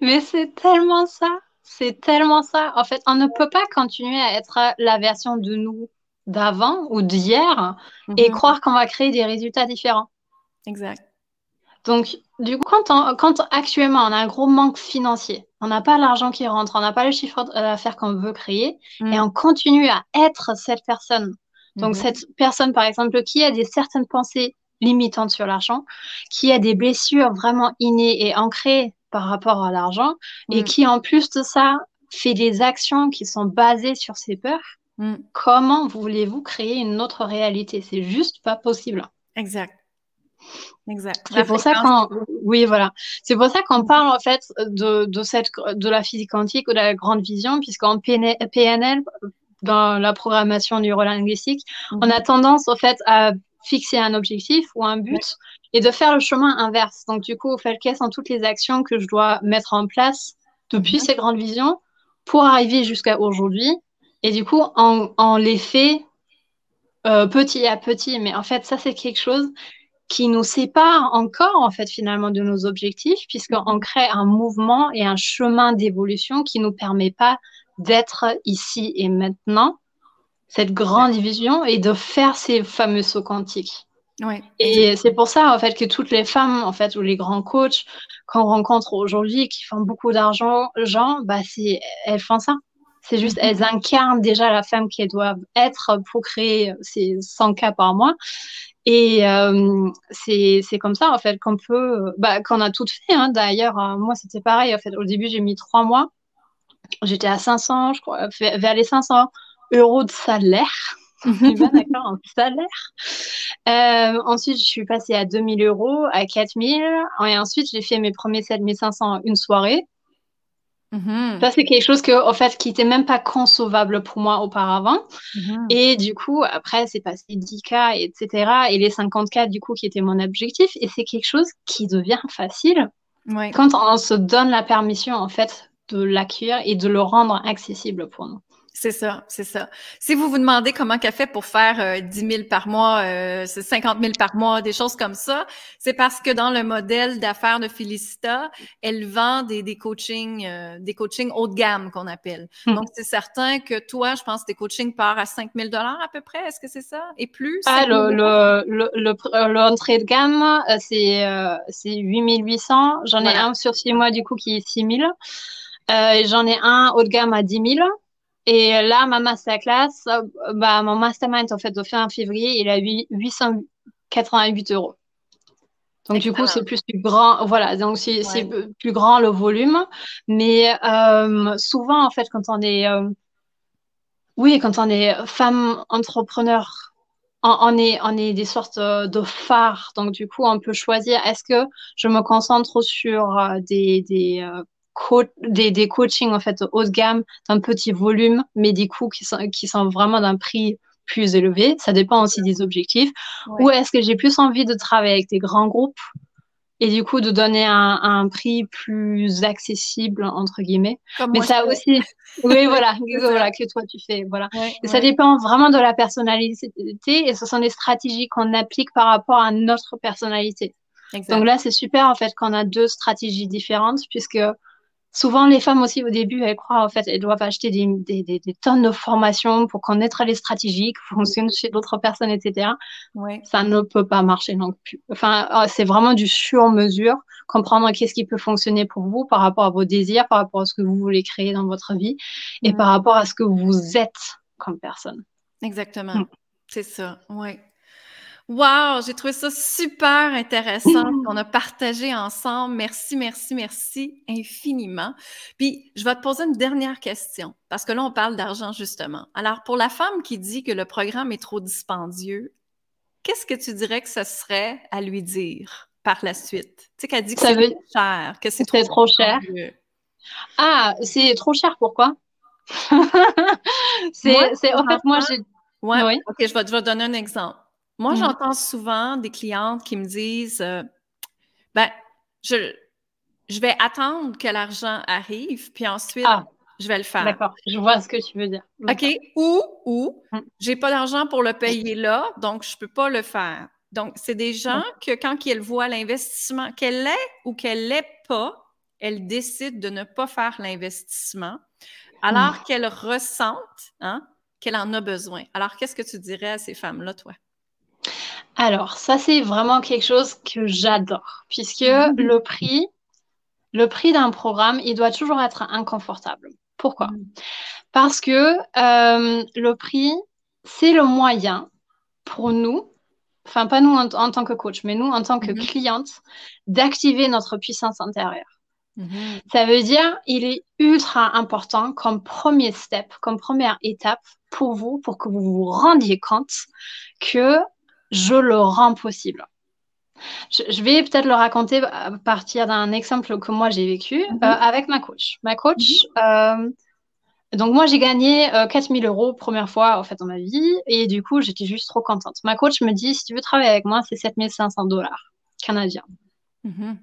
Mais c'est tellement ça. C'est tellement ça. En fait, on ne peut pas continuer à être la version de nous d'avant ou d'hier et mm-hmm. croire qu'on va créer des résultats différents.
Exact.
Donc, du coup, quand, actuellement on a un gros manque financier, on n'a pas l'argent qui rentre, on n'a pas le chiffre d'affaires qu'on veut créer, mm. et on continue à être cette personne. Donc, mm-hmm. cette personne, par exemple, qui a des certaines pensées limitantes sur l'argent, qui a des blessures vraiment innées et ancrées par rapport à l'argent, et mm. qui, en plus de ça, fait des actions qui sont basées sur ses peurs, mm. comment voulez-vous créer une autre réalité? C'est juste pas possible.
Exact. Exact.
C'est pour ça qu'on, oui, voilà. C'est pour ça qu'on parle en fait de, de cette, de la physique quantique ou de la grande vision, puisqu'en PNL, dans la programmation neurolinguistique, on a tendance en fait à fixer un objectif ou un but et de faire le chemin inverse. Donc du coup, au fait, quelles sont toutes les actions que je dois mettre en place depuis mhm. ces grandes visions pour arriver jusqu'à aujourd'hui Et du coup, on, on les fait euh, petit à petit. Mais en fait, ça, c'est quelque chose qui nous sépare encore en fait finalement de nos objectifs puisqu'on mhm. crée un mouvement et un chemin d'évolution qui nous permet pas d'être ici et maintenant cette grande division et de faire ces fameux sauts quantiques. Et c'est pour ça en fait que toutes les femmes en fait ou les grands coachs qu'on rencontre aujourd'hui qui font beaucoup d'argent, genre, bah c'est elles font ça. C'est juste, mhm. elles incarnent déjà la femme qu'elles doivent être pour créer ces 100 cas par mois. Et euh, c'est comme ça, en fait, qu'on peut, bah, qu'on a tout fait. Hein. D'ailleurs, euh, moi, c'était pareil. En fait, au début, j'ai mis trois mois. J'étais à 500, je crois, vers les 500 euros de salaire. d'accord, en salaire. Euh, ensuite, je suis passée à 2000 euros, à 4000. Et ensuite, j'ai fait mes premiers 7500 une soirée. Mm-hmm. Ça, c'est quelque chose que, en fait, qui n'était même pas concevable pour moi auparavant. Mm-hmm. Et du coup, après, c'est passé 10K, etc. Et les 50K, du coup, qui était mon objectif. Et c'est quelque chose qui devient facile quand on se donne la permission, en fait, de l'accueillir et de le rendre accessible pour nous.
C'est ça, c'est ça. Si vous vous demandez comment qu'elle fait pour faire euh, 10 000 par mois, euh, 50 000 par mois, des choses comme ça, c'est parce que dans le modèle d'affaires de Félicita, elle vend des, des coachings, euh, des coachings haut de gamme qu'on appelle. Hmm. Donc, c'est certain que toi, je pense tes coachings partent à 5 000 dollars à peu près. Est-ce que c'est ça? Et plus?
Ah, le, le, le, l'entrée de gamme, euh, c'est, euh, c'est 8 800. J'en ai un sur 6 mois, du coup, qui est 6 000. j'en ai un haut de gamme à 10 000. Et là, ma masterclass, bah, mon mastermind, en fait, de fin février, il a 888 euros. Donc, du coup, c'est plus, grand. Voilà, donc c'est plus grand le volume. Mais euh, souvent, en fait, quand on est. Euh, oui, quand on est femme entrepreneur, on, est, on est des sortes de phares. Donc, du coup, on peut choisir est-ce que je me concentre sur euh, des, des des, des coachings en fait haut de gamme d'un petit volume, mais des coûts qui sont, qui sont vraiment d'un prix plus élevé. Ça dépend aussi des objectifs. Ou est-ce que j'ai plus envie de travailler avec des grands groupes et du coup de donner un, un prix plus accessible entre guillemets. mais ça aussi, oui voilà, voilà que toi tu fais, voilà. et ça dépend vraiment de la personnalité et ce sont des stratégies qu'on applique par rapport à notre personnalité. Donc là c'est super en fait qu'on a deux stratégies différentes puisque souvent les femmes aussi au début elles croient en fait elles doivent acheter des, des, des, des tonnes de formations pour connaître les stratégies qui fonctionnent chez d'autres personnes etc ouais. ça ne peut pas marcher non plus. Enfin euh, c'est vraiment du sur mesure comprendre qu'est-ce qui peut fonctionner pour vous par rapport à vos désirs par rapport à ce que vous voulez créer dans votre vie et par rapport à ce que vous êtes comme personne.
Exactement. Mm. c'est ça. Ouais Wow, j'ai trouvé ça super intéressant qu'on a partagé ensemble. Merci, merci, merci infiniment. Puis, je vais te poser une dernière question, parce que là, on parle d'argent justement. Alors, pour la femme qui dit que le programme est trop dispendieux, qu'est-ce que tu dirais que ce serait à lui dire par la suite? Tu sais, qu'elle dit que c'est trop cher, que c'est trop, trop cher.
Ah, c'est trop cher, pourquoi? c'est, en fait, moi, j'ai.
Ouais, oui. OK, je vais, je vais te donner un exemple. Moi, mmh. j'entends souvent des clientes qui me disent euh, ben, je, je vais attendre que l'argent arrive, puis ensuite, ah, je vais le faire.
D'accord, je vois ce que tu veux dire.
OK? Ou, ou, mmh. j'ai pas d'argent pour le payer là, donc je peux pas le faire. Donc, c'est des gens que quand elles voient l'investissement, qu'elle l'ait ou qu'elle l'ait pas, elles décident de ne pas faire l'investissement, alors qu'elles ressentent hein, qu'elle en a besoin. Alors, qu'est-ce que tu dirais à ces femmes-là, toi?
Alors, ça, c'est vraiment quelque chose que j'adore, puisque mhm. le prix, le prix d'un programme, il doit toujours être inconfortable. Pourquoi mhm. Parce que euh, le prix, c'est le moyen pour nous, enfin pas nous en, tant que coach, mais nous en tant que mhm. cliente, d'activer notre puissance intérieure. Ça veut dire, il est ultra important comme premier step, comme première étape pour vous, pour que vous vous rendiez compte que je le rends possible. Je, vais peut-être le raconter à partir d'un exemple que moi j'ai vécu mhm. euh, avec ma coach. Ma coach, mhm. euh, donc moi j'ai gagné 4000 euh, euros première fois en fait dans ma vie et du coup j'étais juste trop contente. Ma coach me dit si tu veux travailler avec moi c'est 7500 dollars canadiens. Mhm.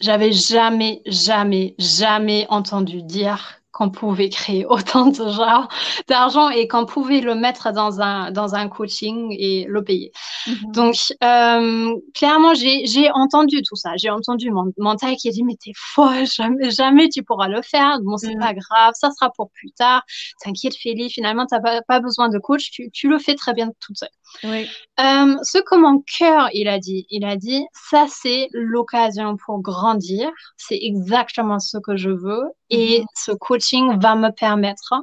J'avais jamais, jamais, jamais entendu dire qu'on pouvait créer autant de genre d'argent et qu'on pouvait le mettre dans un, dans un coaching et le payer. Mhm. Donc, euh, clairement, j'ai entendu tout ça. J'ai entendu mon mental qui a dit, mais t'es folle, jamais, jamais tu pourras le faire. Bon, c'est mhm. pas grave, ça sera pour plus tard. T'inquiète, Félix, finalement, t'as pas, pas besoin de coach, tu, tu le fais très bien toute seule. Oui. Euh, ce que mon cœur, il a dit, il a dit, ça c'est l'occasion pour grandir, c'est exactement ce que je veux et mhm. ce coaching va me permettre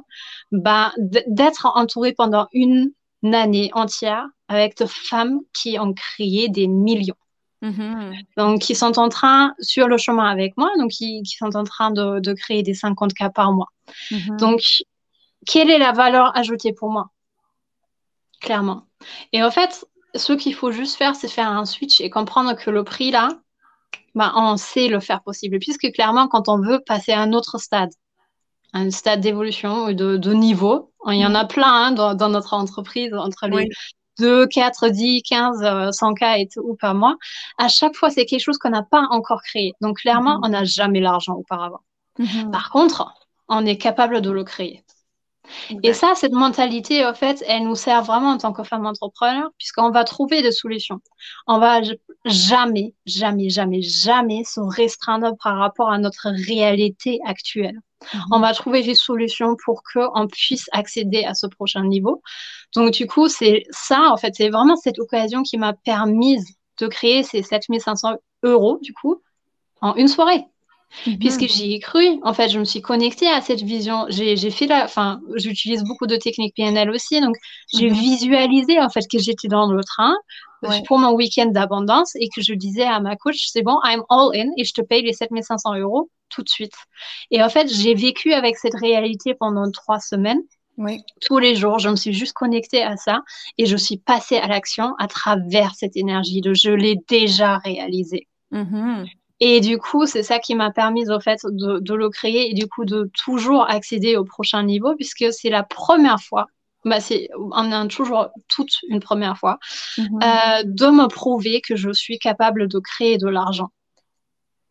bah, d'être entourée pendant une année entière avec de femmes qui ont créé des millions. Mhm. Donc, qui sont en train, sur le chemin avec moi, donc qui, qui sont en train de, de, créer des 50 cas par mois. Mhm. Donc, quelle est la valeur ajoutée pour moi? Clairement. Et en fait, ce qu'il faut juste faire, c'est faire un switch et comprendre que le prix là, bah, on sait le faire possible. Puisque clairement, quand on veut passer à un autre stade, un stade d'évolution ou de, de, niveau, il y en a plein hein, dans, dans, notre entreprise, entre les 2, 4, 10, 15, 100 cas et tout par mois. À chaque fois, c'est quelque chose qu'on n'a pas encore créé. Donc, clairement, mm-hmm. on n'a jamais l'argent auparavant. Mm-hmm. Par contre, on est capable de le créer. Et ça, cette mentalité, en fait, elle nous sert vraiment en tant que femme entrepreneur, puisqu'on va trouver des solutions. On va jamais, jamais, jamais, jamais se restreindre par rapport à notre réalité actuelle. Mhm. On va trouver des solutions pour qu'on puisse accéder à ce prochain niveau. Donc, du coup, c'est ça, en fait, c'est vraiment cette occasion qui m'a permis de créer ces 7500 euros, du coup, en une soirée. Mhm. Puisque j'y ai cru, en fait, je me suis connectée à cette vision. J'ai fait la, enfin, j'utilise beaucoup de techniques PNL aussi, donc j'ai mhm. visualisé en fait que j'étais dans le train euh, pour mon week-end d'abondance et que je disais à ma coach, c'est bon, I'm all in et je te paye les 7500 euros tout de suite. Et en fait, j'ai vécu avec cette réalité pendant trois semaines. Oui. Tous les jours, je me suis juste connectée à ça et je suis passée à l'action à travers cette énergie de je l'ai déjà réalisé. Mhm. Et du coup, c'est ça qui m'a permis, au fait, de, de, le créer et du coup, de toujours accéder au prochain niveau puisque c'est la première fois, bah, c'est, on a toujours toute une première fois, mhm. euh, de me prouver que je suis capable de créer de l'argent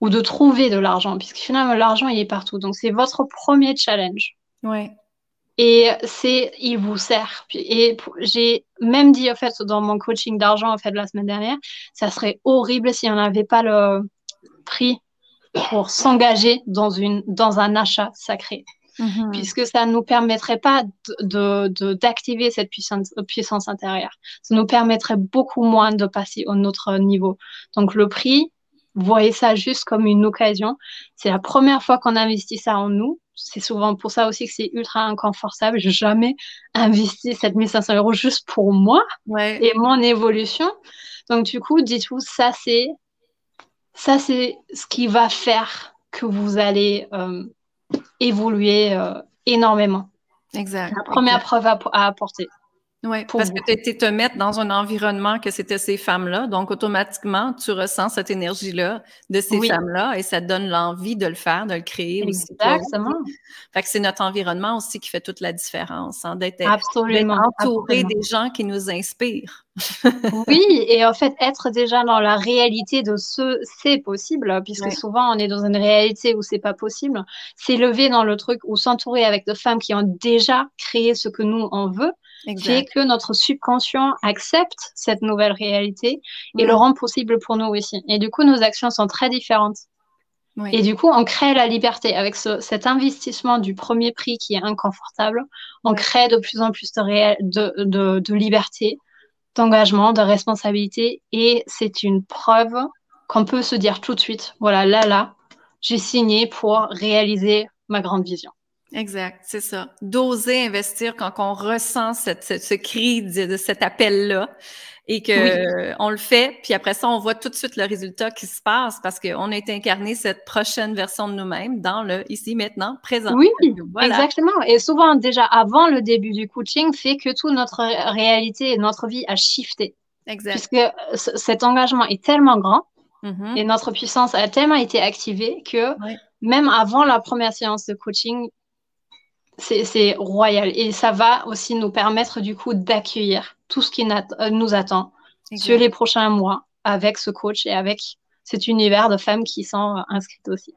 ou de trouver de l'argent puisque finalement, l'argent, il est partout. Donc, c'est votre premier challenge.
Ouais.
Et c'est, il vous sert. Et j'ai même dit, en fait, dans mon coaching d'argent, en fait, la semaine dernière, ça serait horrible si on n'avait pas le, prix pour s'engager dans, une, dans un achat sacré. Mhm. Puisque ça ne nous permettrait pas d'activer de, cette puissance, puissance intérieure. Ça nous permettrait beaucoup moins de passer au autre niveau. Donc le prix, voyez ça juste comme une occasion. C'est la première fois qu'on investit ça en nous. C'est souvent pour ça aussi que c'est ultra inconfortable. Je n'ai jamais investi 7500 euros juste pour moi et mon évolution. Donc, du coup, dites-vous, ça, c'est ça, c'est ce qui va faire que vous allez euh, évoluer euh, énormément.
Exact.
La première preuve à, apporter.
Oui, parce que tu étais te mettre dans un environnement que c'était ces femmes-là, donc automatiquement, tu ressens cette énergie-là de ces femmes-là et ça te donne l'envie de le faire, de le créer
aussi. Exactement.
Fait que c'est notre environnement aussi qui fait toute la différence, hein, d'être
entouré
des gens qui nous inspirent.
oui, et en fait, être déjà dans la réalité de ce c'est possible, puisque souvent on est dans une réalité où c'est pas possible, s'élever dans le truc ou s'entourer avec des femmes qui ont déjà créé ce que nous on veut, fait que notre subconscient accepte cette nouvelle réalité et le rend possible pour nous aussi. Et du coup, nos actions sont très différentes. Et du coup, on crée la liberté. Avec cet investissement du premier prix qui est inconfortable, on crée de plus en plus de, de, de liberté, d'engagement, de responsabilité. Et c'est une preuve qu'on peut se dire tout de suite, voilà, là, là, j'ai signé pour réaliser ma grande vision.
Exact, c'est ça. D'oser investir quand on ressent cette, ce cri de, cet appel-là et que on le fait, puis après ça, on voit tout de suite le résultat qui se passe parce qu'on a été incarné cette prochaine version de nous-mêmes dans le ici, maintenant, présent.
Oui, exactement. Et souvent, déjà avant le début du coaching, fait que toute notre réalité et notre vie a shifté.
Exact.
Puisque cet engagement est tellement grand mm-hmm. et notre puissance a tellement été activée que même avant la première séance de coaching, c'est royal. Et ça va aussi nous permettre du coup d'accueillir tout ce qui euh, nous attend sur les prochains mois avec ce coach et avec cet univers de femmes qui sont euh, inscrites aussi.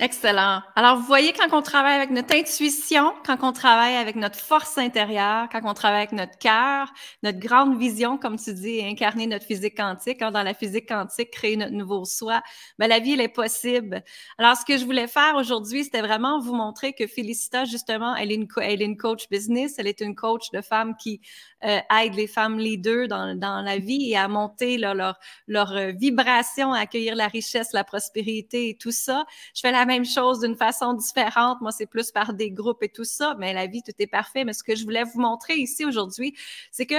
Excellent. Alors, vous voyez, quand on travaille avec notre intuition, quand on travaille avec notre force intérieure, quand on travaille avec notre cœur, notre grande vision, comme tu dis, incarner notre physique quantique, hein, dans la physique quantique, créer notre nouveau soi, ben, la vie, elle est possible. Alors, ce que je voulais faire aujourd'hui, c'était vraiment vous montrer que Félicita, justement, elle est, une, elle est une coach business, elle est une coach de femmes qui euh, aide les femmes leaders dans, dans la vie et à monter leur, leur, euh, vibration, à accueillir la richesse, la prospérité et tout ça. Je la même chose d'une façon différente. Moi, c'est plus par des groupes et tout ça, mais la vie, tout est parfait. Mais ce que je voulais vous montrer ici aujourd'hui, c'est que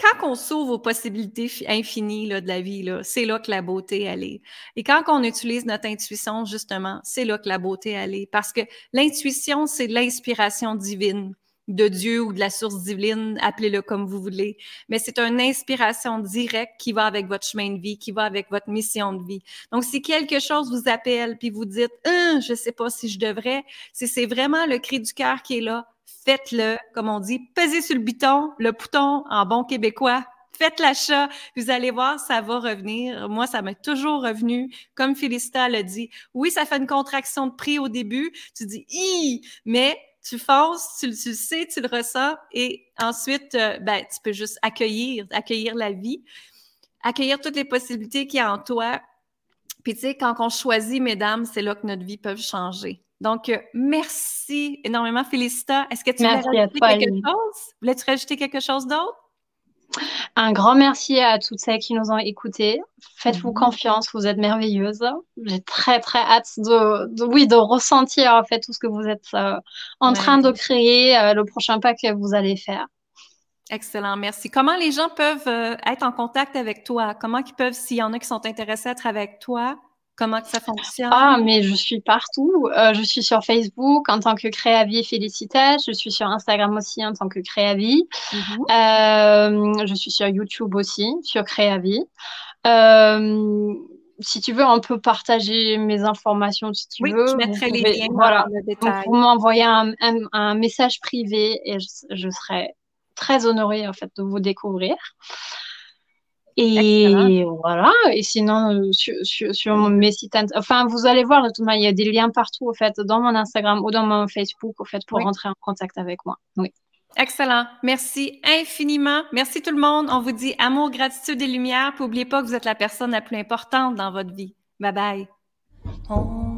quand on s'ouvre aux possibilités infinies de la vie, c'est là que la beauté elle est. Et quand on utilise notre intuition, justement, c'est là que la beauté elle est. Parce que l'intuition, c'est l'inspiration divine. De Dieu ou de la source divine, appelez-le comme vous voulez, mais c'est une inspiration directe qui va avec votre chemin de vie, qui va avec votre mission de vie. Donc, si quelque chose vous appelle, puis vous dites, hein, je sais pas si je devrais, si c'est vraiment le cri du cœur qui est là, faites-le, comme on dit, pesez sur le bouton, le bouton en bon québécois, faites l'achat, vous allez voir, ça va revenir. Moi, ça m'est toujours revenu. Comme Félicita l'a dit, oui, ça fait une contraction de prix au début. Tu dis, mais tu fonces, tu, le sais, tu le ressens et ensuite, euh, ben, tu peux juste accueillir, accueillir la vie, accueillir toutes les possibilités qu'il y a en toi. Puis, tu sais, quand on choisit, mesdames, c'est là que notre vie peut changer. Donc, euh, merci énormément, Félicita. Est-ce que tu voulais rajouter quelque chose? Voulais-tu rajouter quelque chose d'autre?
Un grand merci à toutes celles qui nous ont écoutés. Faites-vous mhm. confiance, vous êtes merveilleuses. J'ai très très hâte de, oui de ressentir en fait tout ce que vous êtes euh, en train de créer, euh, le prochain pas que vous allez faire.
Excellent, merci. Comment les gens peuvent euh, être en contact avec toi? Comment ils peuvent, s'il y en a qui sont intéressés à être avec toi, Comment que ça fonctionne?
Ah, mais je suis partout. Euh, je suis sur Facebook en tant que Créavi Félicité. Je suis sur Instagram aussi en tant que Créavi. Mhm. Euh, je suis sur YouTube aussi, sur Créavi. Euh, si tu veux, on peut partager mes informations si tu
oui,
veux.
Je mettrai les liens voilà. détail.
Vous m'envoyer un, un, message privé et je, je serai très honorée en fait de vous découvrir. Et voilà. Et sinon, euh, sur, sur, sur, mes sites, enfin, vous allez voir, de toute manière, il y a des liens partout, au fait, dans mon Instagram ou dans mon Facebook, au fait, pour rentrer en contact avec moi. Oui.
Excellent. Merci infiniment. Merci tout le monde. On vous dit amour, gratitude et lumière. Puis n'oubliez pas que vous êtes la personne la plus importante dans votre vie. Bye bye.